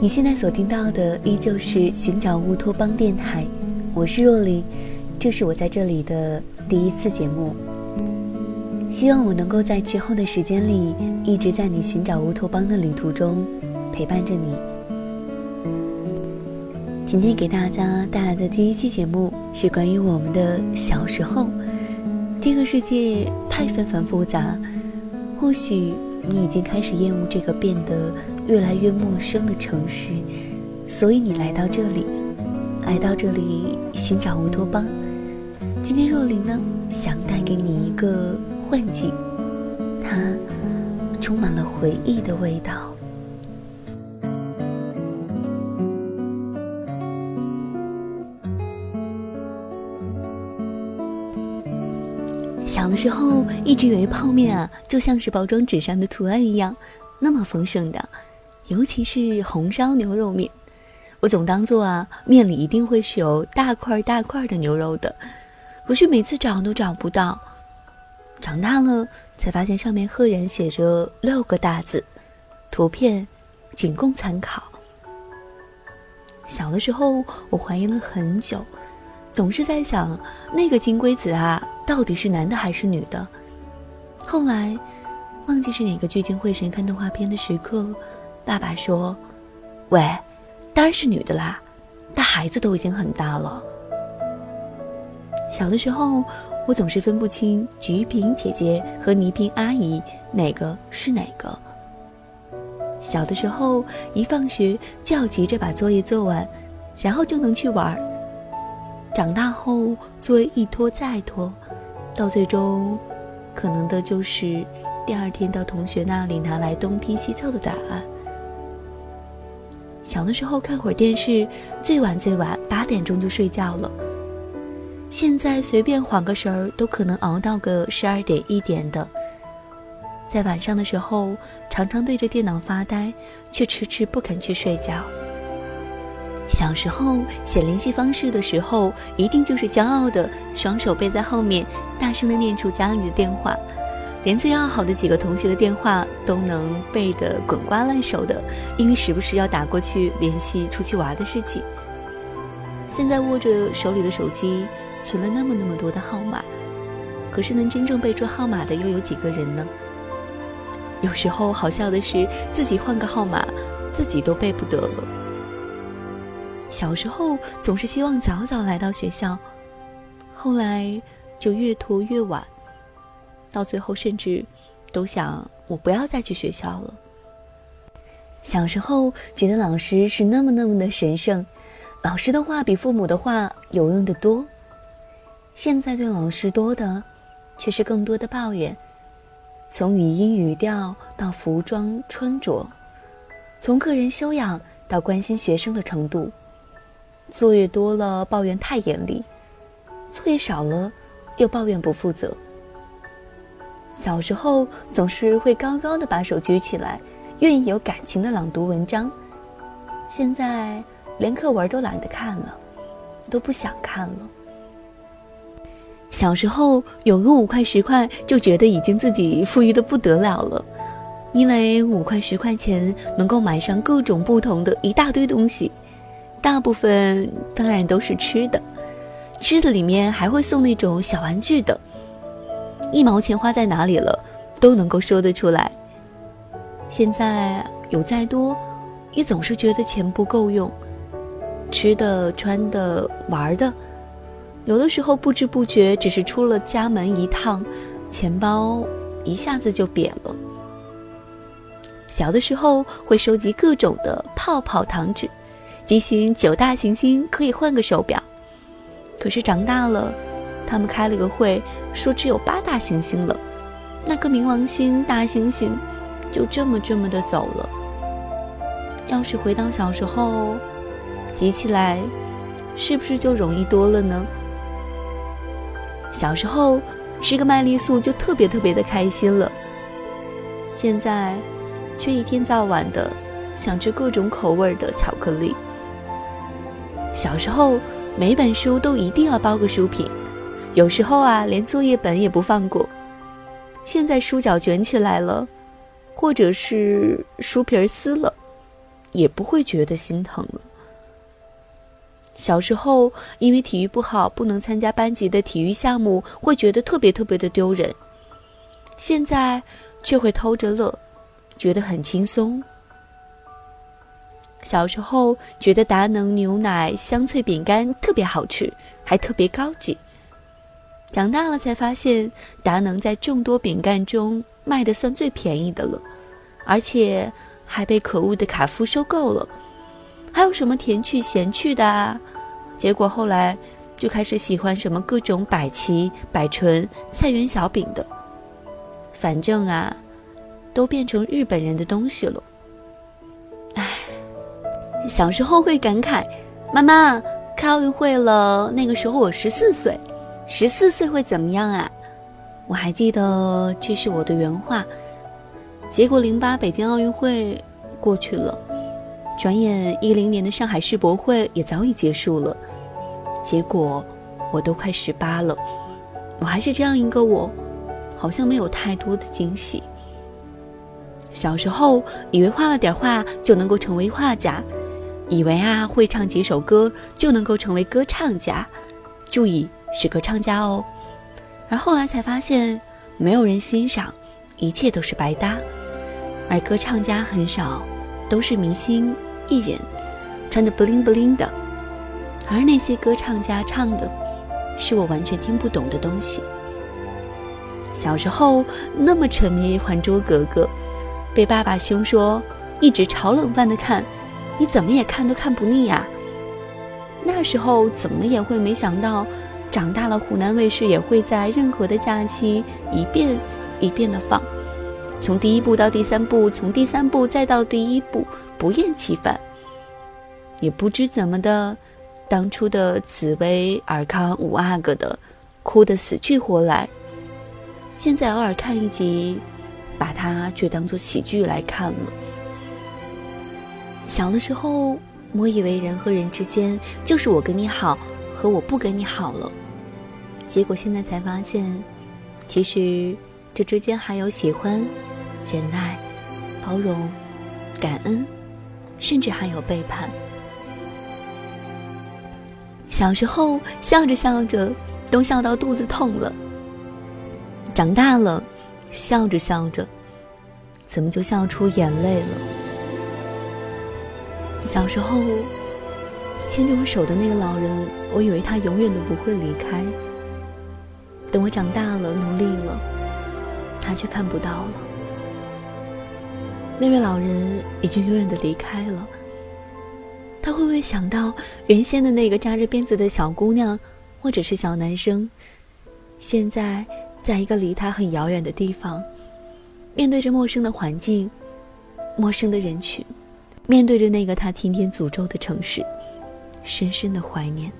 你现在所听到的依旧是寻找乌托邦电台，我是若离，这是我在这里的第一次节目。希望我能够在之后的时间里，一直在你寻找乌托邦的旅途中陪伴着你。今天给大家带来的第一期节目是关于我们的小时候。这个世界太纷繁复杂，或许。你已经开始厌恶这个变得越来越陌生的城市，所以你来到这里，来到这里寻找乌托邦。今天若琳呢，想带给你一个幻境，它充满了回忆的味道。小的时候，一直以为泡面啊，就像是包装纸上的图案一样，那么丰盛的，尤其是红烧牛肉面，我总当做啊，面里一定会是有大块大块的牛肉的，可是每次找都找不到。长大了才发现上面赫然写着六个大字，图片仅供参考。小的时候，我怀疑了很久。总是在想，那个金龟子啊，到底是男的还是女的？后来，忘记是哪个聚精会神看动画片的时刻，爸爸说：“喂，当然是女的啦，大孩子都已经很大了。”小的时候，我总是分不清菊萍姐姐和倪萍阿姨哪个是哪个。小的时候，一放学就要急着把作业做完，然后就能去玩。长大后，作业一拖再拖，到最终，可能的就是第二天到同学那里拿来东拼西凑的答案。小的时候看会儿电视，最晚最晚八点钟就睡觉了。现在随便晃个神儿，都可能熬到个十二点一点的。在晚上的时候，常常对着电脑发呆，却迟迟不肯去睡觉。小时候写联系方式的时候，一定就是骄傲的双手背在后面，大声的念出家里的电话，连最要好的几个同学的电话都能背得滚瓜烂熟的，因为时不时要打过去联系出去玩的事情。现在握着手里的手机，存了那么那么多的号码，可是能真正背出号码的又有几个人呢？有时候好笑的是，自己换个号码，自己都背不得了。小时候总是希望早早来到学校，后来就越拖越晚，到最后甚至都想我不要再去学校了。小时候觉得老师是那么那么的神圣，老师的话比父母的话有用的多。现在对老师多的却是更多的抱怨，从语音语调到服装穿着，从个人修养到关心学生的程度。作业多了，抱怨太严厉；作业少了，又抱怨不负责。小时候总是会高高的把手举起来，愿意有感情的朗读文章。现在连课文都懒得看了，都不想看了。小时候有个五块十块，就觉得已经自己富裕的不得了了，因为五块十块钱能够买上各种不同的一大堆东西。大部分当然都是吃的，吃的里面还会送那种小玩具的。一毛钱花在哪里了，都能够说得出来。现在有再多，也总是觉得钱不够用。吃的、穿的、玩的，有的时候不知不觉只是出了家门一趟，钱包一下子就瘪了。小的时候会收集各种的泡泡糖纸。机星九大行星可以换个手表，可是长大了，他们开了个会，说只有八大行星了，那个冥王星大猩猩就这么这么的走了。要是回到小时候，集起来，是不是就容易多了呢？小时候吃个麦丽素就特别特别的开心了，现在却一天到晚的想吃各种口味的巧克力。小时候，每本书都一定要包个书皮，有时候啊，连作业本也不放过。现在书角卷起来了，或者是书皮儿撕了，也不会觉得心疼了。小时候因为体育不好，不能参加班级的体育项目，会觉得特别特别的丢人。现在却会偷着乐，觉得很轻松。小时候觉得达能牛奶香脆饼干特别好吃，还特别高级。长大了才发现，达能在众多饼干中卖的算最便宜的了，而且还被可恶的卡夫收购了。还有什么甜趣咸趣的啊？结果后来就开始喜欢什么各种百奇、百醇、菜园小饼的。反正啊，都变成日本人的东西了。小时候会感慨，妈妈开奥运会了，那个时候我十四岁，十四岁会怎么样啊？我还记得这是我的原话。结果零八北京奥运会过去了，转眼一零年的上海世博会也早已结束了。结果我都快十八了，我还是这样一个我，好像没有太多的惊喜。小时候以为画了点画就能够成为画家。以为啊，会唱几首歌就能够成为歌唱家，注意是歌唱家哦。而后来才发现，没有人欣赏，一切都是白搭。而歌唱家很少，都是明星艺人，穿的 bling bling 的。而那些歌唱家唱的，是我完全听不懂的东西。小时候那么沉迷《还珠格格》，被爸爸凶说，一直炒冷饭的看。你怎么也看都看不腻呀！那时候怎么也会没想到，长大了湖南卫视也会在任何的假期一遍一遍的放，从第一部到第三部，从第三部再到第一部，不厌其烦。也不知怎么的，当初的紫薇、尔康、五阿哥的，哭得死去活来，现在偶尔看一集，把它却当做喜剧来看了。小的时候，我以为人和人之间就是我跟你好和我不跟你好了，结果现在才发现，其实这之间还有喜欢、忍耐、包容、感恩，甚至还有背叛。小时候笑着笑着都笑到肚子痛了，长大了笑着笑着，怎么就笑出眼泪了？小时候牵着我手的那个老人，我以为他永远都不会离开。等我长大了，努力了，他却看不到了。那位老人已经永远的离开了。他会不会想到原先的那个扎着辫子的小姑娘，或者是小男生，现在在一个离他很遥远的地方，面对着陌生的环境，陌生的人群。面对着那个他天天诅咒的城市，深深的怀念。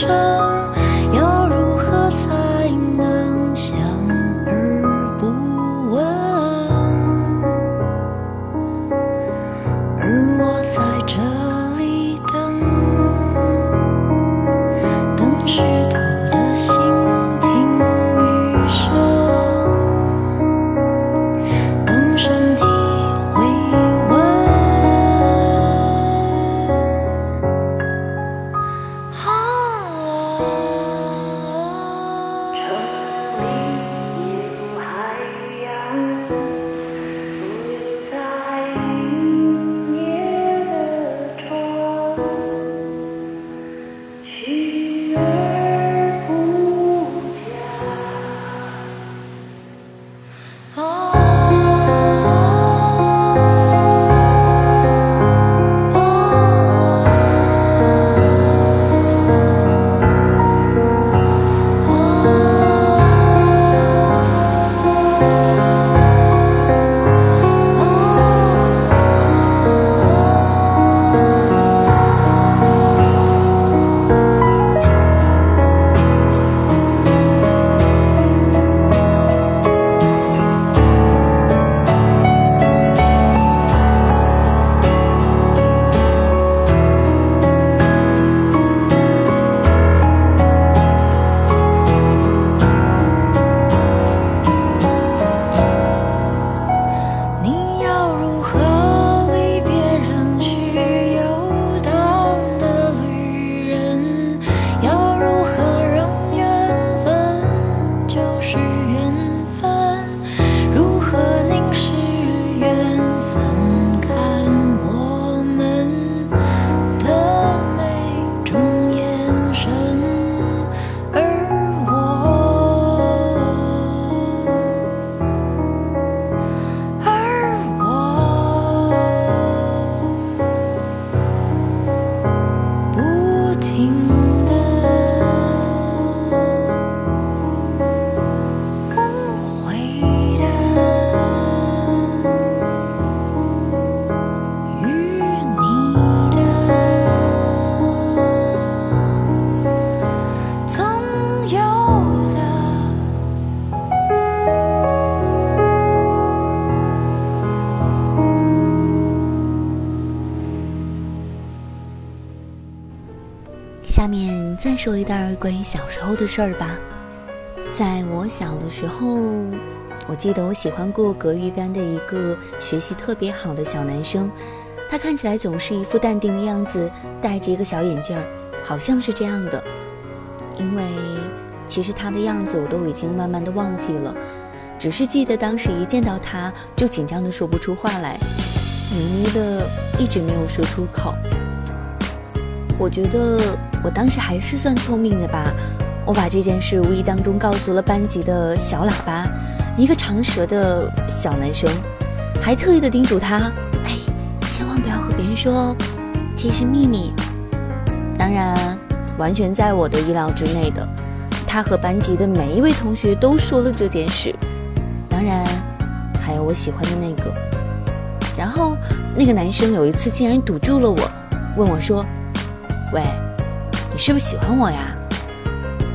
生下面再说一段关于小时候的事儿吧。在我小的时候，我记得我喜欢过隔壁班的一个学习特别好的小男生，他看起来总是一副淡定的样子，戴着一个小眼镜儿，好像是这样的。因为其实他的样子我都已经慢慢的忘记了，只是记得当时一见到他就紧张的说不出话来，迷迷的一直没有说出口。我觉得我当时还是算聪明的吧，我把这件事无意当中告诉了班级的小喇叭。一个长舌的小男生，还特意的叮嘱他：“哎，千万不要和别人说哦，这是秘密。”当然，完全在我的意料之内的。他和班级的每一位同学都说了这件事，当然，还有我喜欢的那个。然后，那个男生有一次竟然堵住了我，问我说：“喂，你是不是喜欢我呀？”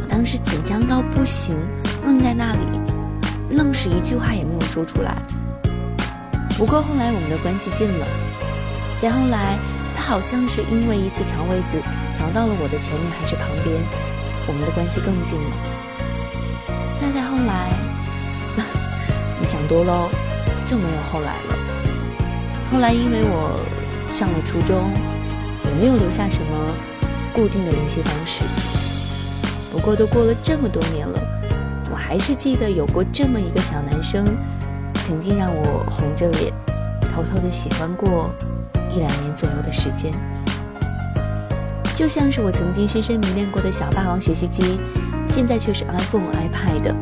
我当时紧张到不行，愣在那里。愣是一句话也没有说出来。不过后来我们的关系近了，再后来他好像是因为一次调位子调到了我的前面还是旁边，我们的关系更近了。再再后来，你想多喽，就没有后来了。后来因为我上了初中，没有留下什么固定的联系方式。不过都过了这么多年了。我还是记得有过这么一个小男生，曾经让我红着脸，偷偷的喜欢过一两年左右的时间。就像是我曾经深深迷恋过的小霸王学习机，现在却是 iPhone、iPad。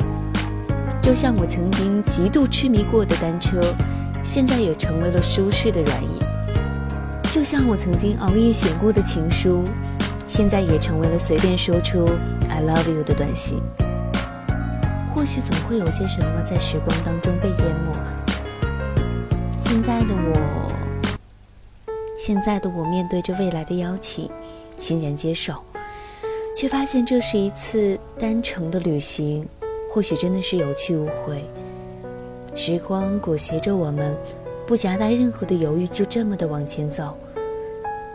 就像我曾经极度痴迷过的单车，现在也成为了舒适的软椅。就像我曾经熬夜写过的情书，现在也成为了随便说出 “I love you” 的短信。或许总会有些什么在时光当中被淹没。现在的我，现在的我面对着未来的邀请，欣然接受，却发现这是一次单程的旅行，或许真的是有去无回。时光裹挟着我们，不夹带任何的犹豫，就这么的往前走。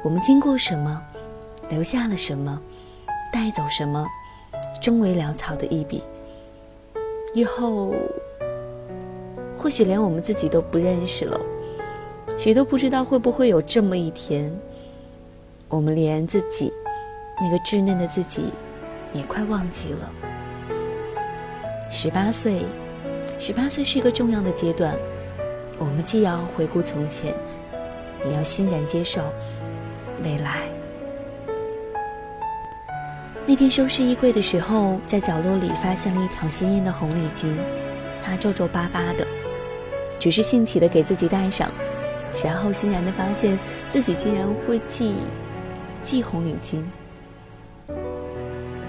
我们经过什么，留下了什么，带走什么，终为潦草的一笔。以后，或许连我们自己都不认识了，谁都不知道会不会有这么一天，我们连自己那个稚嫩的自己也快忘记了。十八岁，十八岁是一个重要的阶段，我们既要回顾从前，也要欣然接受未来。那天收拾衣柜的时候，在角落里发现了一条鲜艳的红领巾，它皱皱巴巴的，只是兴起的给自己戴上，然后欣然的发现自己竟然会系系红领巾。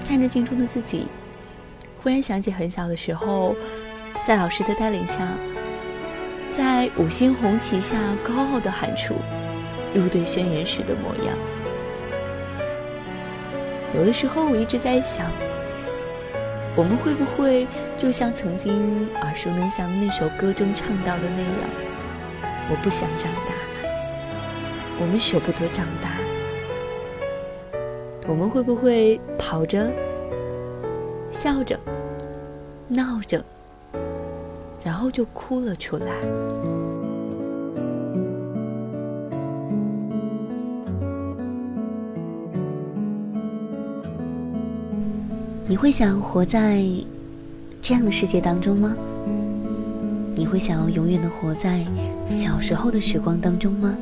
看着镜中的自己，忽然想起很小的时候，在老师的带领下，在五星红旗下高傲的喊出入队宣言时的模样。有的时候，我一直在想，我们会不会就像曾经耳熟能详的那首歌中唱到的那样，我不想长大，我们舍不得长大，我们会不会跑着、笑着、闹着，然后就哭了出来？你会想活在这样的世界当中吗？你会想要永远的活在小时候的时光当中吗？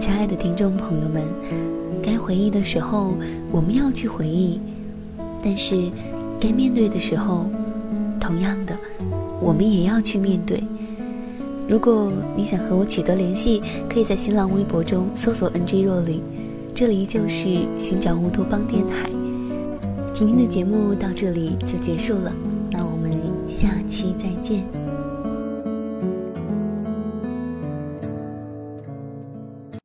亲爱的听众朋友们，该回忆的时候我们要去回忆，但是该面对的时候，同样的，我们也要去面对。如果你想和我取得联系，可以在新浪微博中搜索 “NG 若琳”，这里就是寻找乌托邦电台。今天的节目到这里就结束了，那我们下期再见。